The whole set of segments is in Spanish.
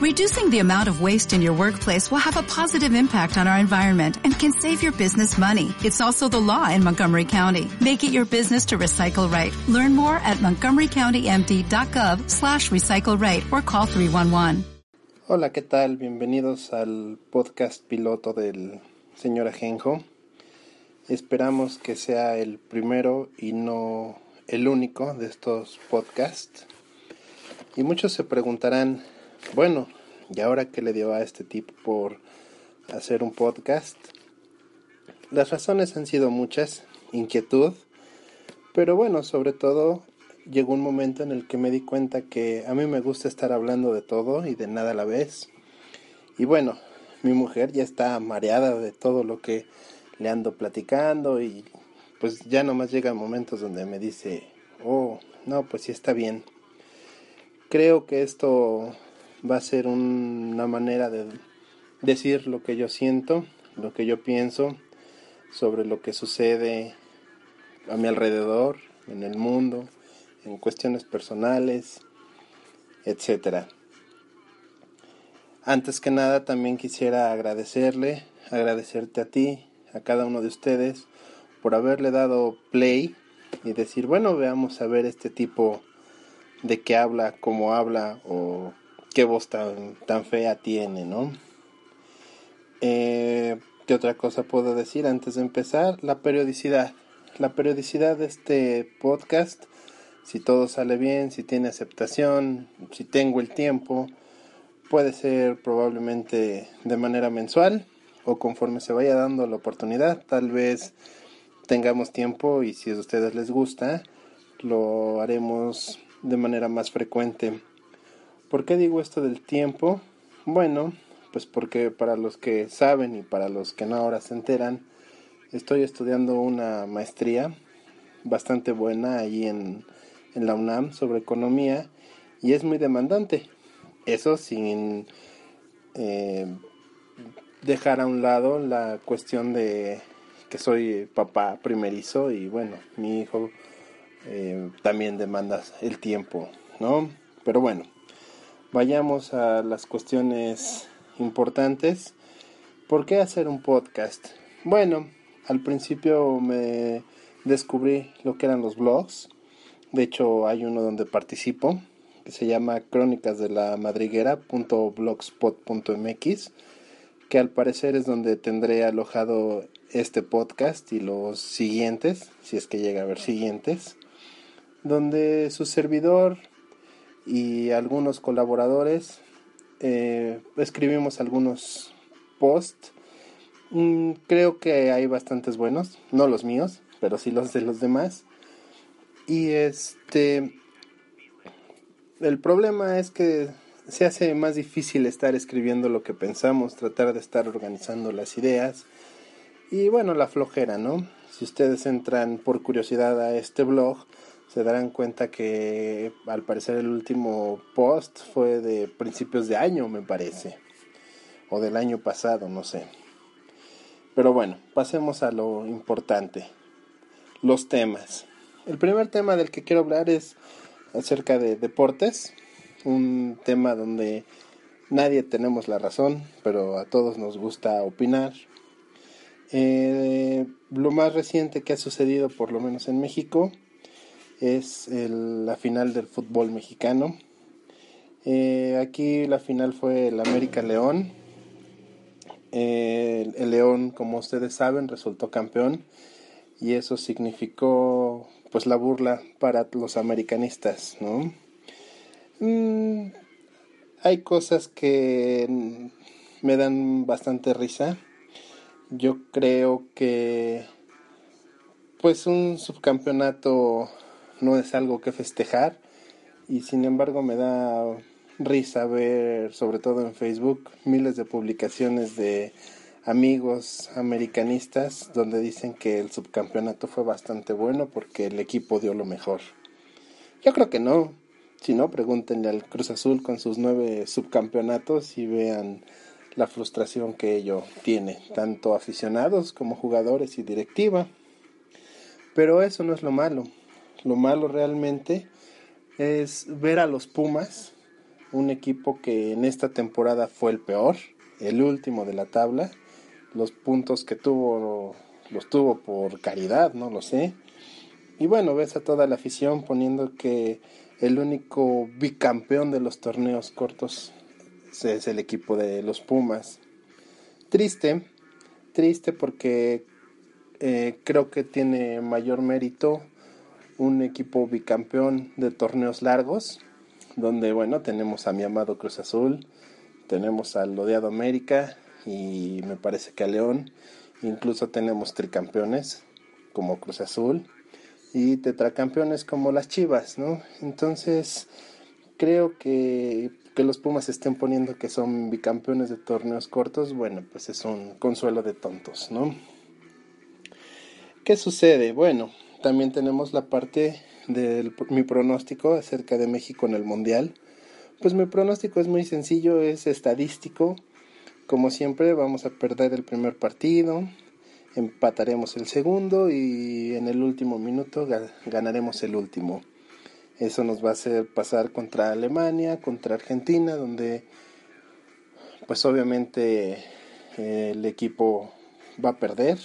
Reducing the amount of waste in your workplace will have a positive impact on our environment and can save your business money. It's also the law in Montgomery County. Make it your business to recycle right. Learn more at montgomerycountymd.gov slash recycle right or call 311. Hola, ¿qué tal? Bienvenidos al podcast piloto del señor Ajenjo. Esperamos que sea el primero y no el único de estos podcasts. Y muchos se preguntarán, bueno, ¿y ahora qué le dio a este tipo por hacer un podcast? Las razones han sido muchas, inquietud, pero bueno, sobre todo llegó un momento en el que me di cuenta que a mí me gusta estar hablando de todo y de nada a la vez. Y bueno, mi mujer ya está mareada de todo lo que le ando platicando y pues ya nomás llegan momentos donde me dice, oh, no, pues sí está bien. Creo que esto va a ser una manera de decir lo que yo siento, lo que yo pienso sobre lo que sucede a mi alrededor, en el mundo, en cuestiones personales, etcétera. Antes que nada también quisiera agradecerle, agradecerte a ti, a cada uno de ustedes por haberle dado play y decir, bueno, veamos a ver este tipo de qué habla, cómo habla o qué voz tan, tan fea tiene, ¿no? Eh, ¿Qué otra cosa puedo decir antes de empezar? La periodicidad. La periodicidad de este podcast, si todo sale bien, si tiene aceptación, si tengo el tiempo, puede ser probablemente de manera mensual o conforme se vaya dando la oportunidad. Tal vez tengamos tiempo y si a ustedes les gusta, lo haremos de manera más frecuente. ¿Por qué digo esto del tiempo? Bueno, pues porque para los que saben y para los que no ahora se enteran, estoy estudiando una maestría bastante buena ahí en, en la UNAM sobre economía y es muy demandante. Eso sin eh, dejar a un lado la cuestión de que soy papá primerizo y bueno, mi hijo eh, también demanda el tiempo, ¿no? Pero bueno, vayamos a las cuestiones importantes. ¿Por qué hacer un podcast? Bueno, al principio me descubrí lo que eran los blogs. De hecho, hay uno donde participo que se llama crónicas de la que al parecer es donde tendré alojado este podcast y los siguientes, si es que llega a haber siguientes donde su servidor y algunos colaboradores eh, escribimos algunos posts. Mm, creo que hay bastantes buenos, no los míos, pero sí los de los demás. Y este, el problema es que se hace más difícil estar escribiendo lo que pensamos, tratar de estar organizando las ideas y bueno, la flojera, ¿no? Si ustedes entran por curiosidad a este blog, se darán cuenta que al parecer el último post fue de principios de año, me parece, o del año pasado, no sé. Pero bueno, pasemos a lo importante, los temas. El primer tema del que quiero hablar es acerca de deportes, un tema donde nadie tenemos la razón, pero a todos nos gusta opinar. Eh, lo más reciente que ha sucedido, por lo menos en México, es la final del fútbol mexicano. Eh, aquí la final fue el América León. Eh, el León, como ustedes saben, resultó campeón y eso significó pues la burla para los americanistas, ¿no? Mm, hay cosas que me dan bastante risa. Yo creo que pues un subcampeonato no es algo que festejar y sin embargo me da risa ver, sobre todo en Facebook, miles de publicaciones de amigos americanistas donde dicen que el subcampeonato fue bastante bueno porque el equipo dio lo mejor. Yo creo que no. Si no, pregúntenle al Cruz Azul con sus nueve subcampeonatos y vean la frustración que ello tiene, tanto aficionados como jugadores y directiva. Pero eso no es lo malo. Lo malo realmente es ver a los Pumas un equipo que en esta temporada fue el peor, el último de la tabla. Los puntos que tuvo los tuvo por caridad, no lo sé. Y bueno, ves a toda la afición poniendo que el único bicampeón de los torneos cortos es el equipo de los Pumas. Triste, triste porque eh, creo que tiene mayor mérito un equipo bicampeón de torneos largos, donde bueno, tenemos a mi amado Cruz Azul, tenemos al odiado América y me parece que a León, incluso tenemos tricampeones como Cruz Azul y tetracampeones como las Chivas, ¿no? Entonces, creo que que los Pumas estén poniendo que son bicampeones de torneos cortos, bueno, pues es un consuelo de tontos, ¿no? ¿Qué sucede? Bueno, también tenemos la parte de mi pronóstico acerca de México en el Mundial. Pues mi pronóstico es muy sencillo, es estadístico. Como siempre vamos a perder el primer partido, empataremos el segundo y en el último minuto ganaremos el último. Eso nos va a hacer pasar contra Alemania, contra Argentina, donde pues obviamente el equipo va a perder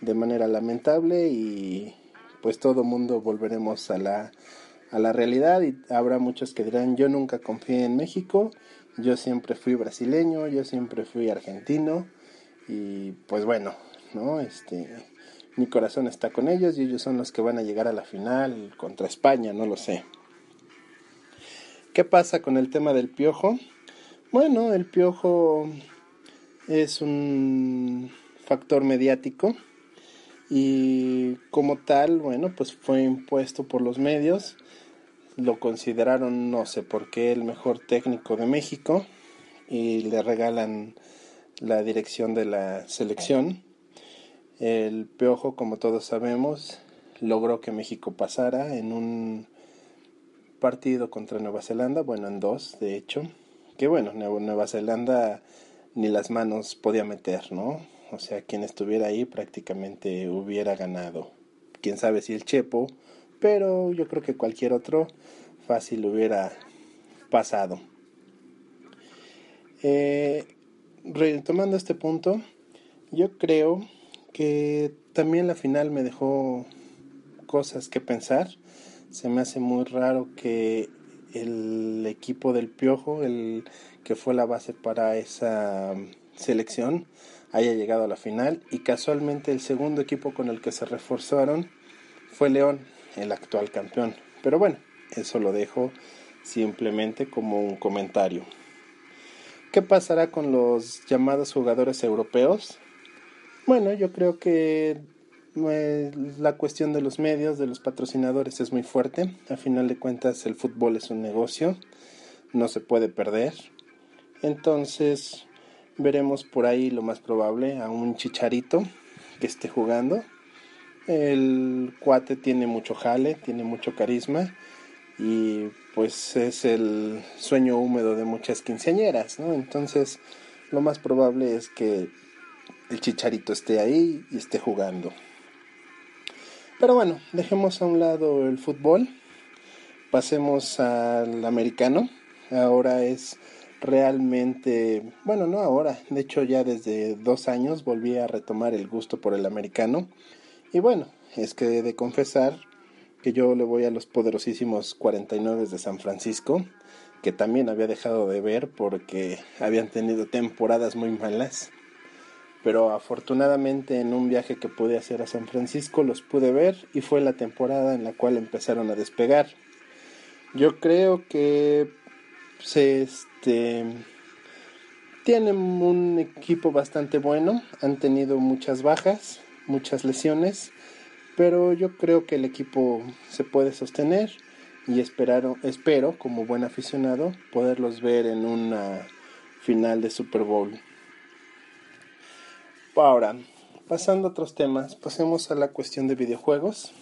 de manera lamentable y pues todo mundo volveremos a la, a la realidad y habrá muchos que dirán yo nunca confié en México, yo siempre fui brasileño, yo siempre fui argentino y pues bueno, ¿no? Este, mi corazón está con ellos y ellos son los que van a llegar a la final contra España, no lo sé. ¿Qué pasa con el tema del piojo? Bueno, el piojo es un factor mediático y como tal, bueno, pues fue impuesto por los medios, lo consideraron no sé por qué el mejor técnico de México y le regalan la dirección de la selección. El Piojo, como todos sabemos, logró que México pasara en un partido contra Nueva Zelanda, bueno, en dos, de hecho, que bueno, Nueva Zelanda ni las manos podía meter, ¿no? O sea, quien estuviera ahí prácticamente hubiera ganado. Quién sabe si el Chepo, pero yo creo que cualquier otro fácil hubiera pasado. Eh, retomando este punto, yo creo que también la final me dejó cosas que pensar. Se me hace muy raro que el equipo del Piojo, el que fue la base para esa selección, haya llegado a la final y casualmente el segundo equipo con el que se reforzaron fue León, el actual campeón. Pero bueno, eso lo dejo simplemente como un comentario. ¿Qué pasará con los llamados jugadores europeos? Bueno, yo creo que eh, la cuestión de los medios, de los patrocinadores es muy fuerte. A final de cuentas el fútbol es un negocio, no se puede perder. Entonces, veremos por ahí lo más probable a un chicharito que esté jugando. El cuate tiene mucho jale, tiene mucho carisma y pues es el sueño húmedo de muchas quinceañeras, ¿no? Entonces lo más probable es que el chicharito esté ahí y esté jugando. Pero bueno, dejemos a un lado el fútbol, pasemos al americano. Ahora es realmente, bueno, no ahora, de hecho ya desde dos años volví a retomar el gusto por el americano. Y bueno, es que de confesar que yo le voy a los poderosísimos 49 de San Francisco, que también había dejado de ver porque habían tenido temporadas muy malas. Pero afortunadamente en un viaje que pude hacer a San Francisco los pude ver y fue la temporada en la cual empezaron a despegar. Yo creo que se este, tienen un equipo bastante bueno, han tenido muchas bajas, muchas lesiones, pero yo creo que el equipo se puede sostener y esperaron, espero, como buen aficionado, poderlos ver en una final de Super Bowl. Ahora, pasando a otros temas, pasemos a la cuestión de videojuegos.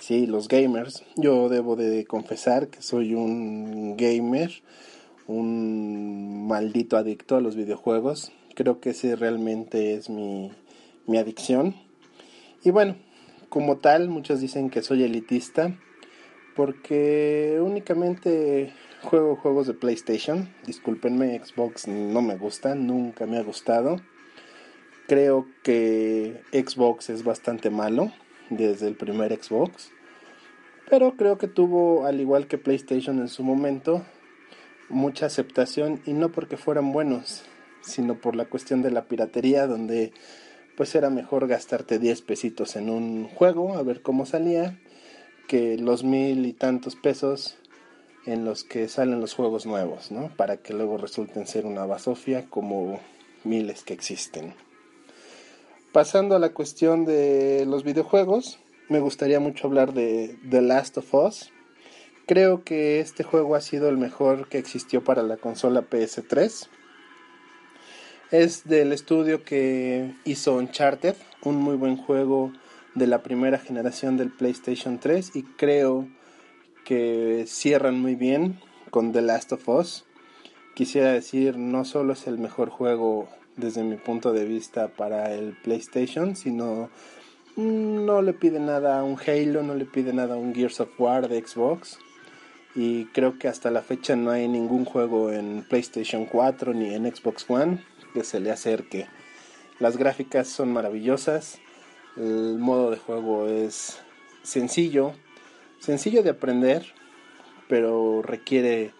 Sí, los gamers. Yo debo de confesar que soy un gamer un maldito adicto a los videojuegos. Creo que ese realmente es mi, mi adicción. Y bueno, como tal, muchos dicen que soy elitista porque únicamente juego juegos de PlayStation. Discúlpenme, Xbox no me gusta, nunca me ha gustado. Creo que Xbox es bastante malo desde el primer Xbox. Pero creo que tuvo, al igual que PlayStation en su momento, mucha aceptación y no porque fueran buenos, sino por la cuestión de la piratería donde pues era mejor gastarte 10 pesitos en un juego a ver cómo salía que los mil y tantos pesos en los que salen los juegos nuevos, ¿no? Para que luego resulten ser una basofia como miles que existen. Pasando a la cuestión de los videojuegos, me gustaría mucho hablar de The Last of Us. Creo que este juego ha sido el mejor que existió para la consola PS3. Es del estudio que hizo Uncharted, un muy buen juego de la primera generación del PlayStation 3 y creo que cierran muy bien con The Last of Us. Quisiera decir, no solo es el mejor juego desde mi punto de vista para el PlayStation, sino mm, no le pide nada a un Halo, no le pide nada a un Gears of War de Xbox. Y creo que hasta la fecha no hay ningún juego en PlayStation 4 ni en Xbox One que se le acerque. Las gráficas son maravillosas, el modo de juego es sencillo, sencillo de aprender, pero requiere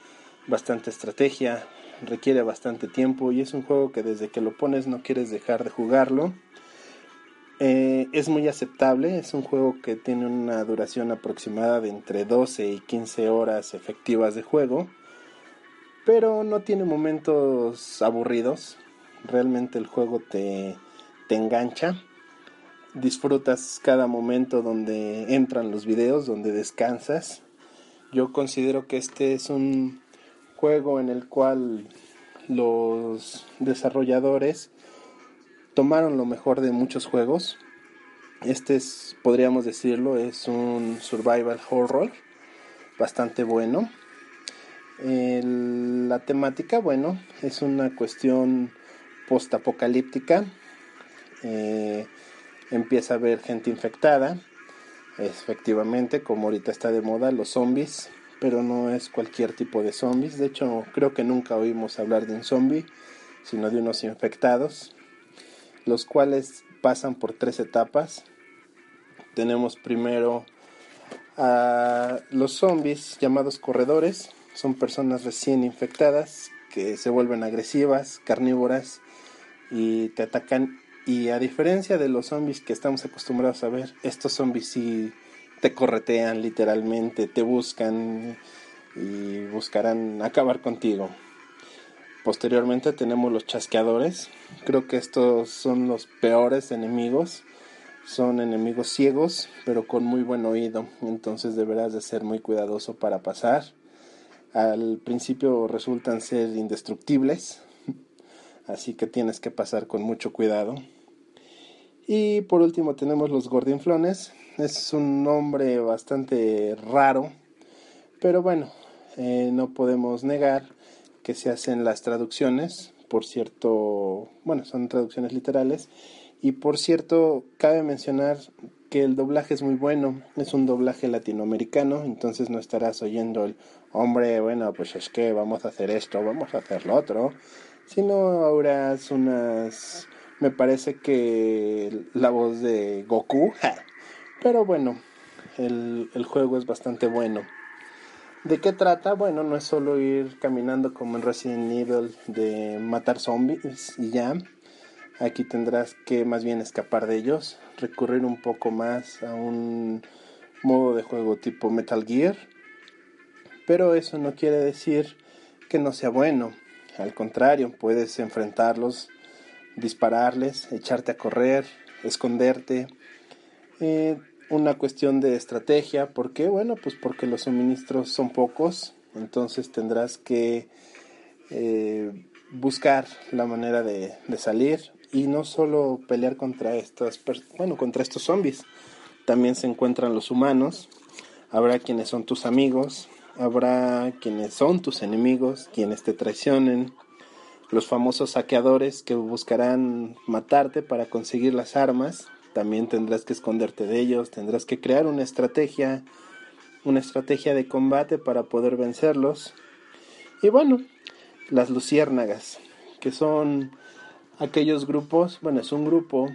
bastante estrategia, requiere bastante tiempo y es un juego que desde que lo pones no quieres dejar de jugarlo. Eh, es muy aceptable, es un juego que tiene una duración aproximada de entre 12 y 15 horas efectivas de juego, pero no tiene momentos aburridos, realmente el juego te, te engancha disfrutas cada momento donde entran los videos, donde descansas. Yo considero que este es un juego en el cual los desarrolladores tomaron lo mejor de muchos juegos. Este es, podríamos decirlo, es un survival horror bastante bueno. la temática, bueno, es una cuestión post-apocalíptica. Eh, empieza a haber gente infectada, efectivamente, como ahorita está de moda, los zombies, pero no es cualquier tipo de zombies. De hecho, creo que nunca oímos hablar de un zombie, sino de unos infectados, los cuales pasan por tres etapas. Tenemos primero a los zombies llamados corredores, son personas recién infectadas que se vuelven agresivas, carnívoras y te atacan y a diferencia de los zombies que estamos acostumbrados a ver, estos zombies sí te corretean literalmente, te buscan y buscarán acabar contigo. Posteriormente tenemos los chasqueadores. Creo que estos son los peores enemigos. Son enemigos ciegos, pero con muy buen oído. Entonces deberás de ser muy cuidadoso para pasar. Al principio resultan ser indestructibles, así que tienes que pasar con mucho cuidado. Y por último tenemos los gordinflones, es un nombre bastante raro, pero bueno, eh, no podemos negar que se hacen las traducciones, por cierto, bueno, son traducciones literales, y por cierto, cabe mencionar que el doblaje es muy bueno, es un doblaje latinoamericano, entonces no estarás oyendo el hombre, bueno, pues es que vamos a hacer esto, vamos a hacer lo otro, sino ahora unas, me parece que la voz de Goku, pero bueno, el, el juego es bastante bueno. ¿De qué trata? Bueno, no es solo ir caminando como en Resident Evil de matar zombies y ya. Aquí tendrás que más bien escapar de ellos, recurrir un poco más a un modo de juego tipo Metal Gear. Pero eso no quiere decir que no sea bueno. Al contrario, puedes enfrentarlos, dispararles, echarte a correr, esconderte. Eh, una cuestión de estrategia, ¿por qué? Bueno, pues porque los suministros son pocos, entonces tendrás que eh, buscar la manera de, salir y no solo pelear contra estas, bueno, contra estos zombies, también se encuentran los humanos, habrá quienes son tus amigos, habrá quienes son tus enemigos, quienes te traicionen, los famosos saqueadores que buscarán matarte para conseguir las armas, también tendrás que esconderte de ellos, tendrás que crear una estrategia, una estrategia de combate para poder vencerlos. Y bueno, las luciérnagas, que son aquellos grupos, bueno, es un grupo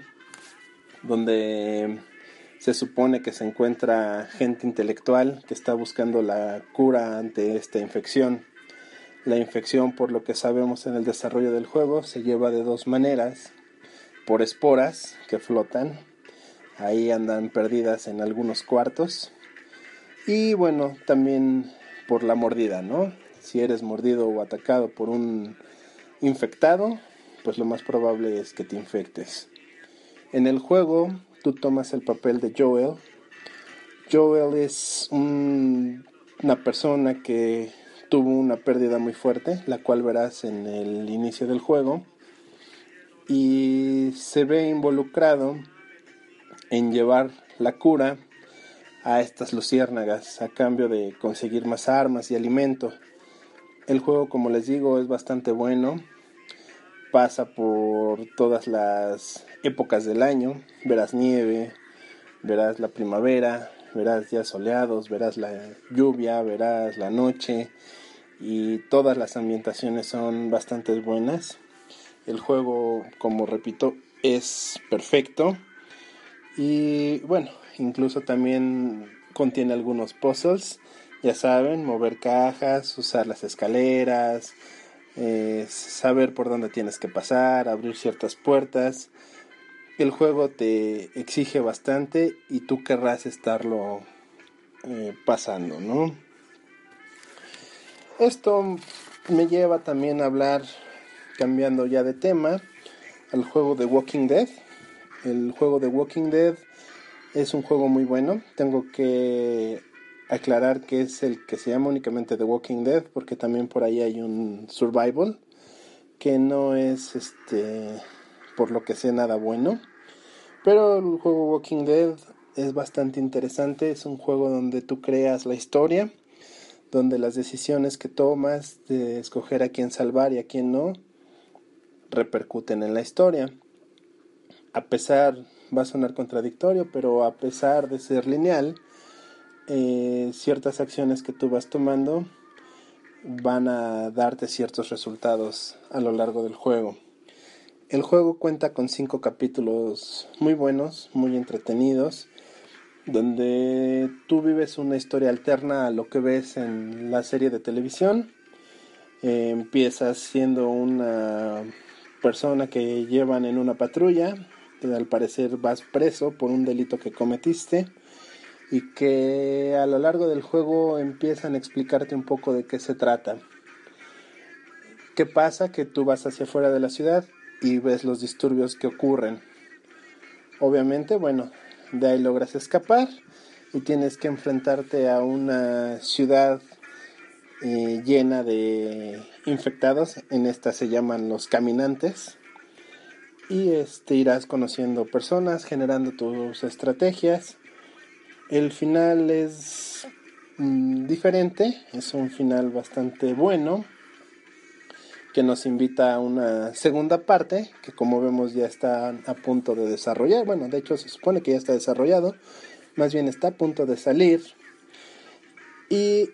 donde se supone que se encuentra gente intelectual que está buscando la cura ante esta infección. La infección, por lo que sabemos en el desarrollo del juego, se lleva de dos maneras. Por esporas que flotan, ahí andan perdidas en algunos cuartos. Y bueno, también por la mordida, ¿no? Si eres mordido o atacado por un infectado, pues lo más probable es que te infectes. En el juego tú tomas el papel de Joel. Joel es una persona que tuvo una pérdida muy fuerte, la cual verás en el inicio del juego, y se ve involucrado en llevar la cura a estas luciérnagas a cambio de conseguir más armas y alimento. El juego, como les digo, es bastante bueno pasa por todas las épocas del año. Verás nieve, verás la primavera, verás días soleados, verás la lluvia, verás la noche y todas las ambientaciones son bastante buenas. El juego, como repito, es perfecto y bueno, incluso también contiene algunos puzzles, ya saben, mover cajas, usar las escaleras, eh, saber por dónde tienes que pasar, abrir ciertas puertas. El juego te exige bastante y tú querrás estarlo eh, pasando, ¿no? Esto me lleva también a hablar, cambiando ya de tema, al juego de Walking Dead. El juego de Walking Dead es un juego muy bueno. Tengo que aclarar que es el que se llama únicamente The Walking Dead, porque también por ahí hay un Survival, que no es este por lo que sé nada bueno. Pero el juego Walking Dead es bastante interesante, es un juego donde tú creas la historia, donde las decisiones que tomas de escoger a quién salvar y a quién no repercuten en la historia. A pesar, va a sonar contradictorio, pero a pesar de ser lineal, eh, ciertas acciones que tú vas tomando van a darte ciertos resultados a lo largo del juego. El juego cuenta con cinco capítulos muy buenos, muy entretenidos, donde tú vives una historia alterna a lo que ves en la serie de televisión. Empiezas siendo una persona que llevan en una patrulla, al parecer vas preso por un delito que cometiste y que a lo largo del juego empiezan a explicarte un poco de qué se trata. ¿Qué pasa? Que tú vas hacia afuera de la ciudad y ves los disturbios que ocurren. Obviamente, bueno, de ahí logras escapar y tienes que enfrentarte a una ciudad eh, llena de infectados. En esta se llaman los caminantes. Y este, irás conociendo personas, generando tus estrategias el final es mm, diferente, es un final bastante bueno que nos invita a una segunda parte que como vemos ya está a punto de desarrollar. Bueno, de hecho se supone que ya está desarrollado, más bien está a punto de salir. Y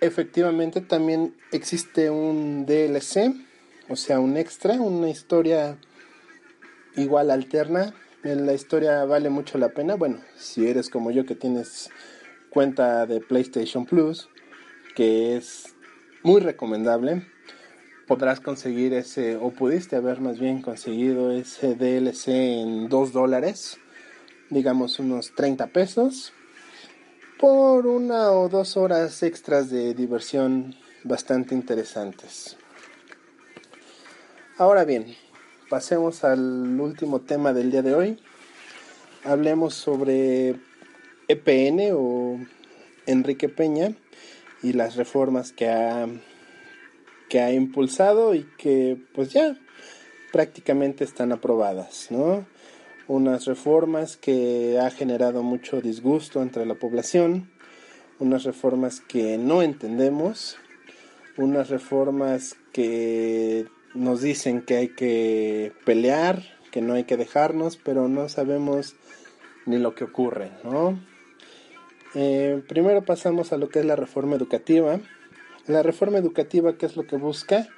efectivamente también existe un DLC, o sea, un extra, una historia igual alterna la historia vale mucho la pena. Bueno, si eres como yo que tienes cuenta de PlayStation Plus, que es muy recomendable, podrás conseguir ese, o pudiste haber más bien conseguido ese DLC en 2 dólares, digamos unos 30 pesos, por una o dos horas extras de diversión bastante interesantes. Ahora bien, pasemos al último tema del día de hoy. Hablemos sobre EPN o Enrique Peña y las reformas que ha, que ha impulsado y que pues ya prácticamente están aprobadas, ¿no? Unas reformas que ha generado mucho disgusto entre la población, unas reformas que no entendemos, unas reformas que nos dicen que hay que pelear, que no hay que dejarnos, pero no sabemos ni lo que ocurre, ¿no? Eh, primero pasamos a lo que es la reforma educativa. La reforma educativa, ¿qué es lo que busca?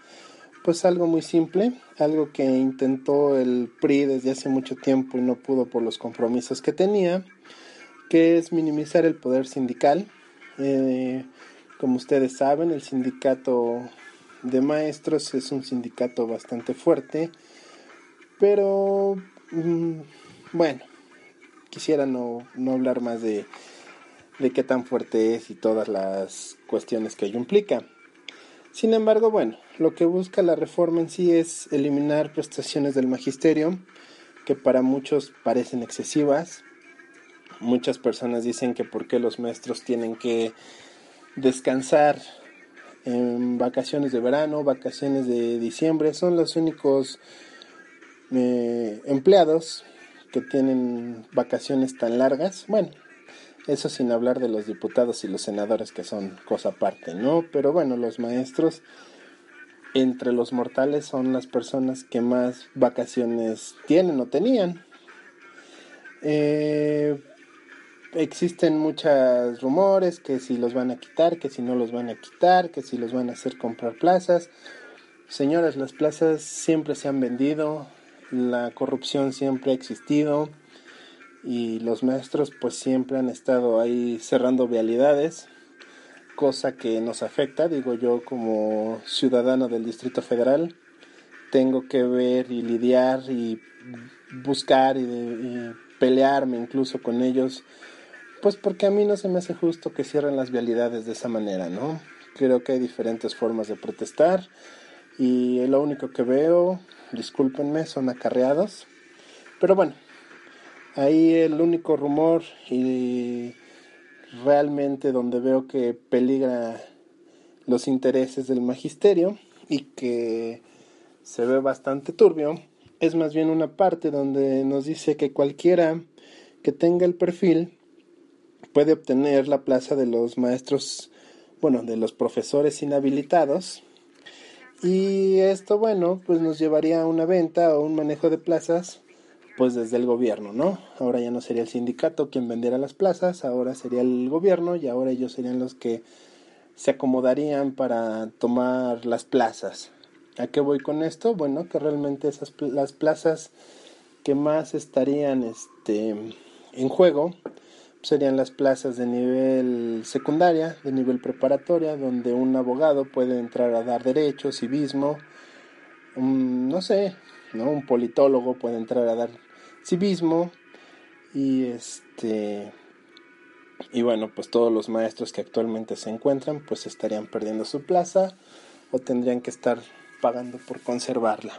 Pues algo muy simple, algo que intentó el PRI desde hace mucho tiempo y no pudo por los compromisos que tenía, que es minimizar el poder sindical. Eh, como ustedes saben, el sindicato de maestros es un sindicato bastante fuerte, pero mm, bueno, quisiera no, no hablar más de, de qué tan fuerte es y todas las cuestiones que ello implica. Sin embargo, bueno, lo que busca la reforma en sí es eliminar prestaciones del magisterio que para muchos parecen excesivas. Muchas personas dicen que por qué los maestros tienen que descansar en vacaciones de verano, vacaciones de diciembre, son los únicos eh, empleados que tienen vacaciones tan largas. Bueno, eso sin hablar de los diputados y los senadores que son cosa aparte, ¿no? Pero bueno, los maestros entre los mortales son las personas que más vacaciones tienen o tenían. Eh, existen muchos rumores que si los van a quitar, que si no los van a quitar, que si los van a hacer comprar plazas. Señores, las plazas siempre se han vendido, la corrupción siempre ha existido y los maestros pues siempre han estado ahí cerrando vialidades, cosa que nos afecta, digo yo como ciudadano del Distrito Federal, tengo que ver y lidiar y buscar y, y pelearme incluso con ellos, pues porque a mí no se me hace justo que cierren las vialidades de esa manera, ¿no? Creo que hay diferentes formas de protestar y lo único que veo, discúlpenme, son acarreados, pero bueno, Ahí el único rumor y realmente donde veo que peligra los intereses del magisterio y que se ve bastante turbio es más bien una parte donde nos dice que cualquiera que tenga el perfil puede obtener la plaza de los maestros, bueno, de los profesores inhabilitados. Y esto, bueno, pues nos llevaría a una venta o un manejo de plazas pues desde el gobierno, ¿no? Ahora ya no sería el sindicato quien vendiera las plazas, ahora sería el gobierno y ahora ellos serían los que se acomodarían para tomar las plazas. ¿A qué voy con esto? Bueno, que realmente esas las plazas que más estarían este en juego serían las plazas de nivel secundaria, de nivel preparatoria, donde un abogado puede entrar a dar derecho, civismo, no sé, ¿no? Un politólogo puede entrar a dar civismo y este y bueno pues todos los maestros que actualmente se encuentran pues estarían perdiendo su plaza o tendrían que estar pagando por conservarla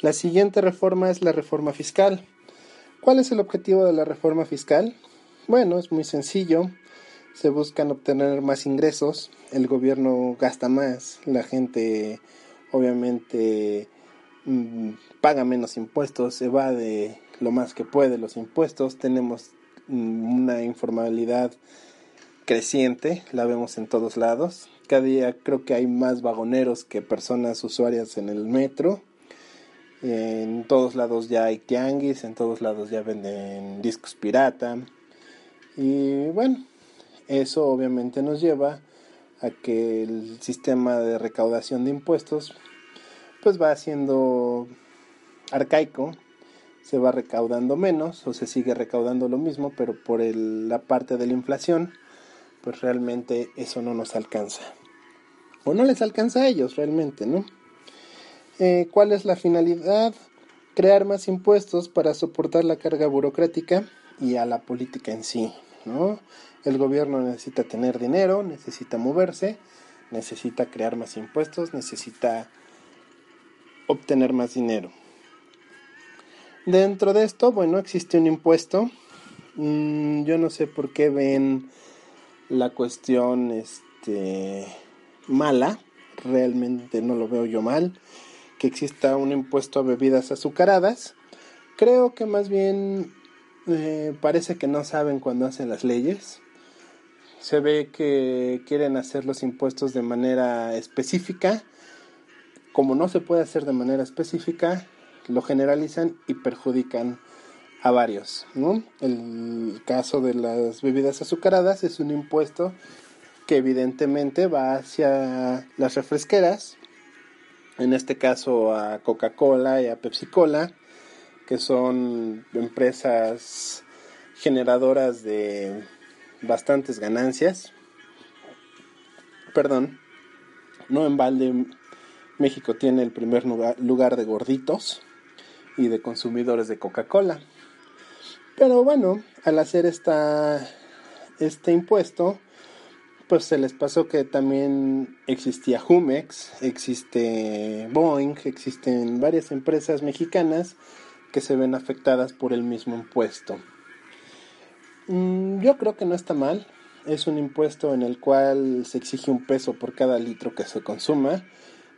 la siguiente reforma es la reforma fiscal ¿cuál es el objetivo de la reforma fiscal? bueno es muy sencillo se buscan obtener más ingresos el gobierno gasta más la gente obviamente Mm, paga menos impuestos, evade lo más que puede los impuestos, tenemos mm, una informalidad creciente, la vemos en todos lados. Cada día creo que hay más vagoneros que personas usuarias en el metro. En todos lados ya hay tianguis, en todos lados ya venden discos pirata. Y bueno, eso obviamente nos lleva a que el sistema de recaudación de impuestos pues va siendo arcaico, se va recaudando menos o se sigue recaudando lo mismo, pero por la parte de la inflación, pues realmente eso no nos alcanza. O no les alcanza a ellos realmente, ¿no? Eh, ¿Cuál es la finalidad? Crear más impuestos para soportar la carga burocrática y a la política en sí, ¿no? El gobierno necesita tener dinero, necesita moverse, necesita crear más impuestos, necesita obtener más dinero. Dentro de esto, bueno, existe un impuesto. Mm, yo no sé por qué ven la cuestión este, mala. Realmente no lo veo yo mal. Que exista un impuesto a bebidas azucaradas. Creo que más bien eh, parece que no saben cuando hacen las leyes. Se ve que quieren hacer los impuestos de manera específica como no se puede hacer de manera específica, lo generalizan y perjudican a varios. El caso de las bebidas azucaradas es un impuesto que evidentemente va hacia las refresqueras, en este caso a Coca-Cola y a Pepsi-Cola, que son empresas generadoras de bastantes ganancias. Perdón, no en balde México tiene el primer lugar de gorditos y de consumidores de Coca-Cola. Pero bueno, al hacer esta, este impuesto, pues se les pasó que también existía Jumex, existe Boeing, existen varias empresas mexicanas que se ven afectadas por el mismo impuesto. Mm, yo creo que no está mal. Es un impuesto en el cual se exige un peso por cada litro que se consuma.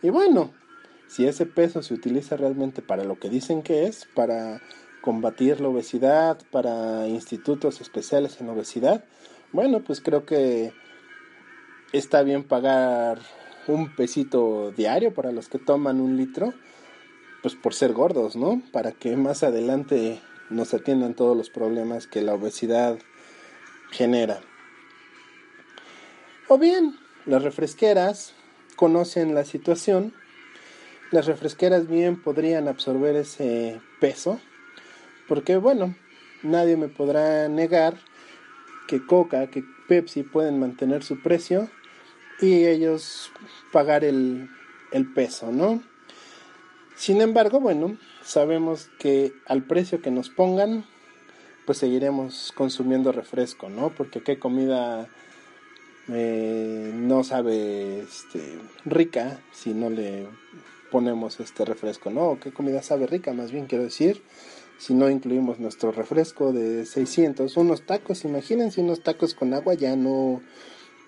Y bueno, si ese peso se utiliza realmente para lo que dicen que es, para combatir la obesidad, para institutos especiales en obesidad, bueno, pues creo que está bien pagar un pesito diario para los que toman un litro, pues por ser gordos, ¿no? Para que más adelante nos atiendan todos los problemas que la obesidad genera. O bien, las refresqueras conocen la situación, las refresqueras bien podrían absorber ese peso, porque bueno, nadie me podrá negar que Coca, que Pepsi pueden mantener su precio y ellos pagar el, el peso, ¿no? Sin embargo, bueno, sabemos que al precio que nos pongan, pues seguiremos consumiendo refresco, ¿no? Porque qué comida eh, no sabe este, rica si no le ponemos este refresco, ¿no? ¿Qué comida sabe rica? Más bien quiero decir, si no incluimos nuestro refresco de 600, unos tacos, imagínense unos tacos con agua ya no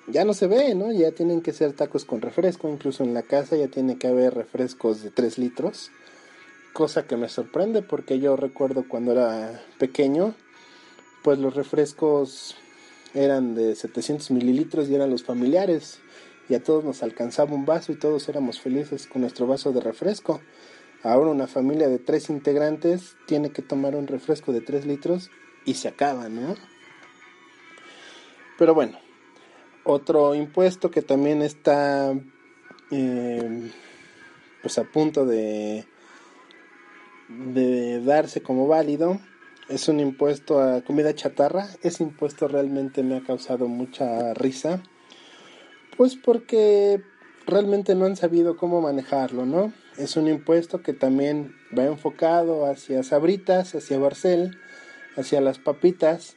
ya no se ve, ¿no? Ya tienen que ser tacos con refresco, incluso en la casa ya tiene que haber refrescos de 3 litros, cosa que me sorprende porque yo recuerdo cuando era pequeño, pues los refrescos eran de 700 mililitros y eran los familiares y a todos nos alcanzaba un vaso y todos éramos felices con nuestro vaso de refresco. Ahora una familia de tres integrantes tiene que tomar un refresco de 3 litros y se acaba, ¿no? Pero bueno, otro impuesto que también está eh, pues a punto de, de darse como válido es un impuesto a comida chatarra. Ese impuesto realmente me ha causado mucha risa. Pues porque realmente no han sabido cómo manejarlo, ¿no? Es un impuesto que también va enfocado hacia sabritas, hacia Barcel, hacia las papitas,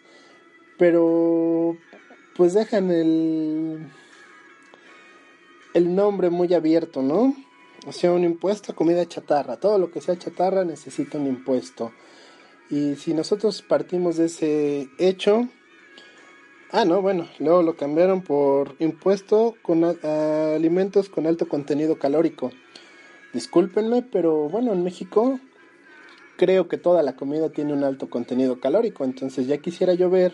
pero pues dejan el el nombre muy abierto, ¿no? O sea, un impuesto a comida chatarra. Todo lo que sea chatarra necesita un impuesto. Y si nosotros partimos de ese hecho, ah, no, bueno, luego lo cambiaron por impuesto con alimentos con alto contenido calórico. Discúlpenme, pero bueno, en México creo que toda la comida tiene un alto contenido calórico, entonces ya quisiera yo ver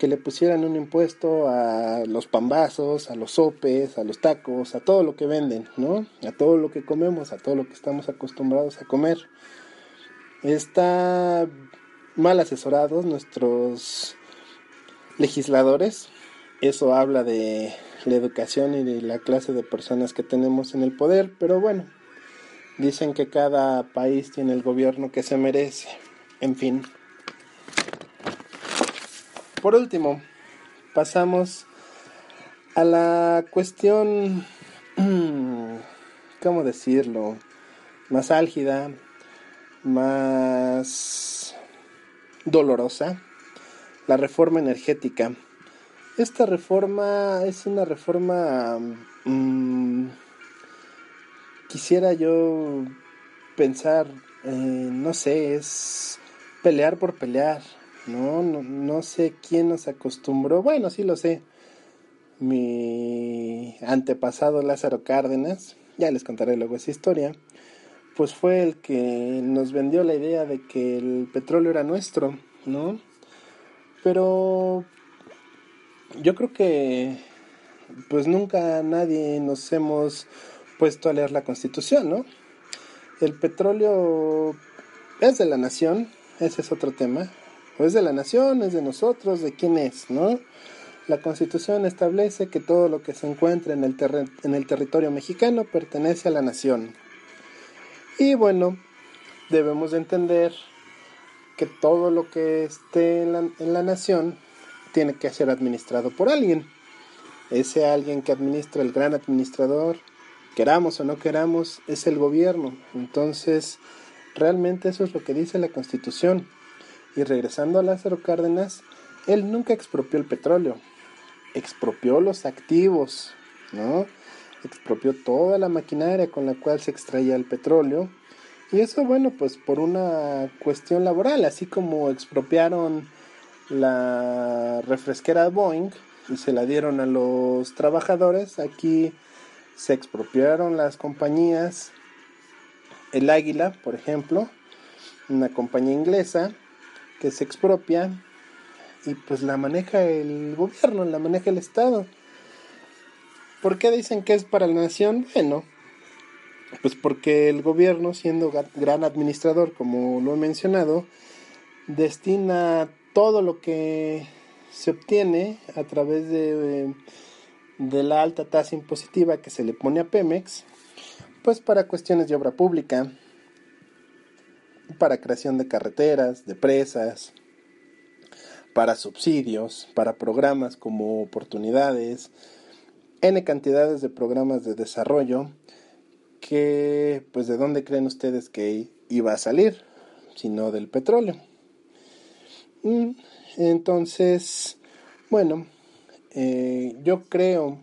que le pusieran un impuesto a los pambazos, a los sopes, a los tacos, a todo lo que venden, ¿no? A todo lo que comemos, a todo lo que estamos acostumbrados a comer. Está mal asesorados nuestros legisladores. Eso habla de la educación y de la clase de personas que tenemos en el poder, pero bueno, dicen que cada país tiene el gobierno que se merece. En fin. Por último, pasamos a la cuestión, ¿cómo decirlo? Más álgida, más dolorosa, la reforma energética. Esta reforma es una reforma, mm, quisiera yo pensar, eh, no sé, es pelear por pelear, ¿no? ¿no? No sé quién nos acostumbró, bueno, sí lo sé, mi antepasado Lázaro Cárdenas, ya les contaré luego esa historia, pues fue el que nos vendió la idea de que el petróleo era nuestro, ¿no? Pero yo creo que pues nunca nadie nos hemos puesto a leer la constitución, ¿no? El petróleo es de la nación, ese es otro tema. Es de la nación, es de nosotros, de quién es, ¿no? La Constitución establece que todo lo que se encuentra en el, en el territorio mexicano pertenece a la nación. Y bueno, debemos de entender que todo lo que esté en la, en la nación tiene que ser administrado por alguien. Ese alguien que administra, el gran administrador, queramos o no queramos, es el gobierno. Entonces, realmente eso es lo que dice la Constitución. Y regresando a Lázaro Cárdenas, él nunca expropió el petróleo, expropió los activos, ¿no? Expropió toda la maquinaria con la cual se extraía el petróleo. Y eso, bueno, pues por una cuestión laboral, así como expropiaron la refresquera Boeing y se la dieron a los trabajadores, aquí se expropiaron las compañías, el Águila, por ejemplo, una compañía inglesa que se expropia y pues la maneja el gobierno, la maneja el Estado. ¿Por qué dicen que es para la nación? Bueno, pues porque el gobierno, siendo gran administrador, como lo he mencionado, destina todo lo que se obtiene a través de, de la alta tasa impositiva que se le pone a Pemex, pues para cuestiones de obra pública, para creación de carreteras, de presas, para subsidios, para programas como oportunidades, N cantidades de programas de desarrollo que, pues, ¿de dónde creen ustedes que iba a salir? Sino del petróleo. Mm, entonces, bueno, eh, yo creo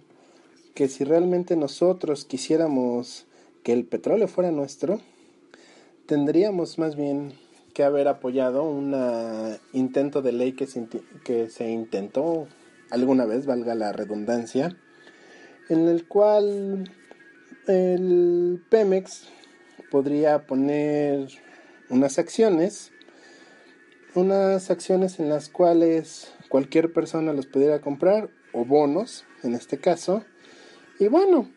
que si realmente nosotros quisiéramos que el petróleo fuera nuestro, tendríamos más bien que haber apoyado un intento de ley que se, intentó alguna vez, valga la redundancia, en el cual el Pemex podría poner unas acciones, unas acciones en las cuales cualquier persona los pudiera comprar, o bonos en este caso, y bueno,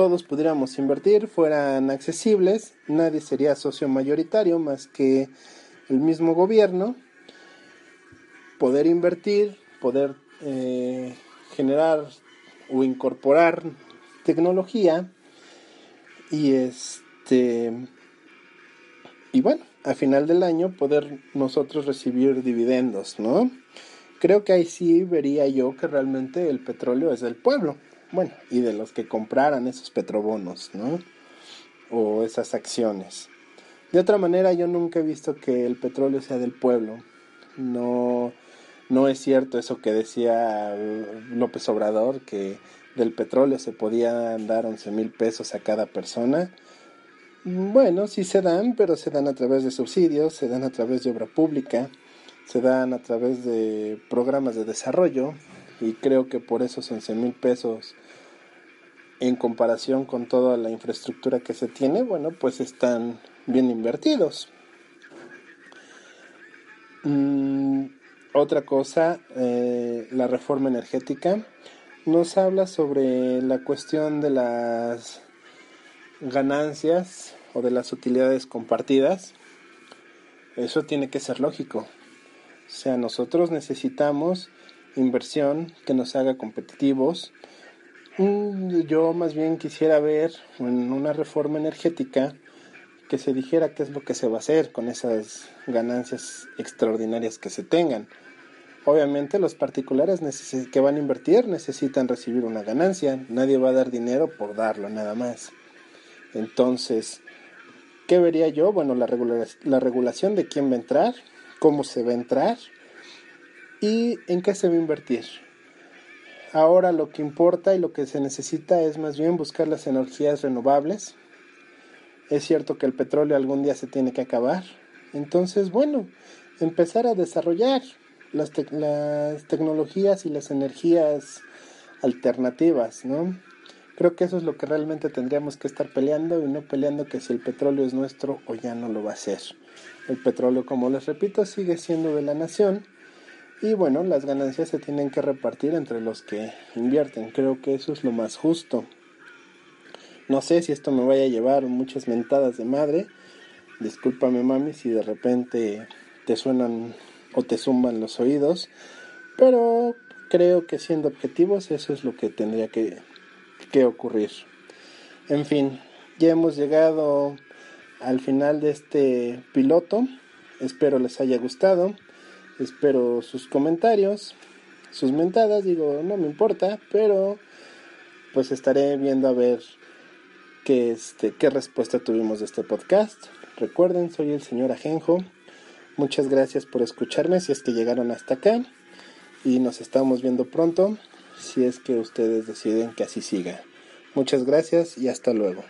todos pudiéramos invertir, fueran accesibles, nadie sería socio mayoritario más que el mismo gobierno, poder invertir, poder eh, generar o incorporar tecnología y este y bueno, a final del año poder nosotros recibir dividendos, ¿no? Creo que ahí sí vería yo que realmente el petróleo es del pueblo bueno, y de los que compraran esos petrobonos, ¿no? O esas acciones. De otra manera, yo nunca he visto que el petróleo sea del pueblo. No, no es cierto eso que decía López Obrador, que del petróleo se podían dar 11 mil pesos a cada persona. Bueno, sí se dan, pero se dan a través de subsidios, se dan a través de obra pública, se dan a través de programas de desarrollo, y creo que por esos 11 mil pesos en comparación con toda la infraestructura que se tiene, bueno, pues están bien invertidos. Mm, otra cosa, eh, la reforma energética nos habla sobre la cuestión de las ganancias o de las utilidades compartidas. Eso tiene que ser lógico. O sea, nosotros necesitamos inversión que nos haga competitivos. Mm, yo más bien quisiera ver en una reforma energética que se dijera qué es lo que se va a hacer con esas ganancias extraordinarias que se tengan. Obviamente los particulares que van a invertir necesitan recibir una ganancia, nadie va a dar dinero por darlo nada más. Entonces, ¿qué vería yo? Bueno, la, la regulación de quién va a entrar, cómo se va a entrar, ¿Y en qué se va a invertir? Ahora lo que importa y lo que se necesita es más bien buscar las energías renovables. Es cierto que el petróleo algún día se tiene que acabar. Entonces, bueno, empezar a desarrollar las, tecnologías y las energías alternativas, ¿no? Creo que eso es lo que realmente tendríamos que estar peleando y no peleando que si el petróleo es nuestro o ya no lo va a ser. El petróleo, como les repito, sigue siendo de la nación y bueno, las ganancias se tienen que repartir entre los que invierten. Creo que eso es lo más justo. No sé si esto me vaya a llevar muchas mentadas de madre. Discúlpame mami si de repente te suenan o te zumban los oídos. Pero creo que siendo objetivos eso es lo que tendría que, que ocurrir. En fin, ya hemos llegado al final de este piloto. Espero les haya gustado. Espero sus comentarios, sus mentadas. Digo, no me importa, pero pues estaré viendo a ver qué, este, qué respuesta tuvimos de este podcast. Recuerden, soy el señor Ajenjo. Muchas gracias por escucharme si es que llegaron hasta acá. Y nos estamos viendo pronto si es que ustedes deciden que así siga. Muchas gracias y hasta luego.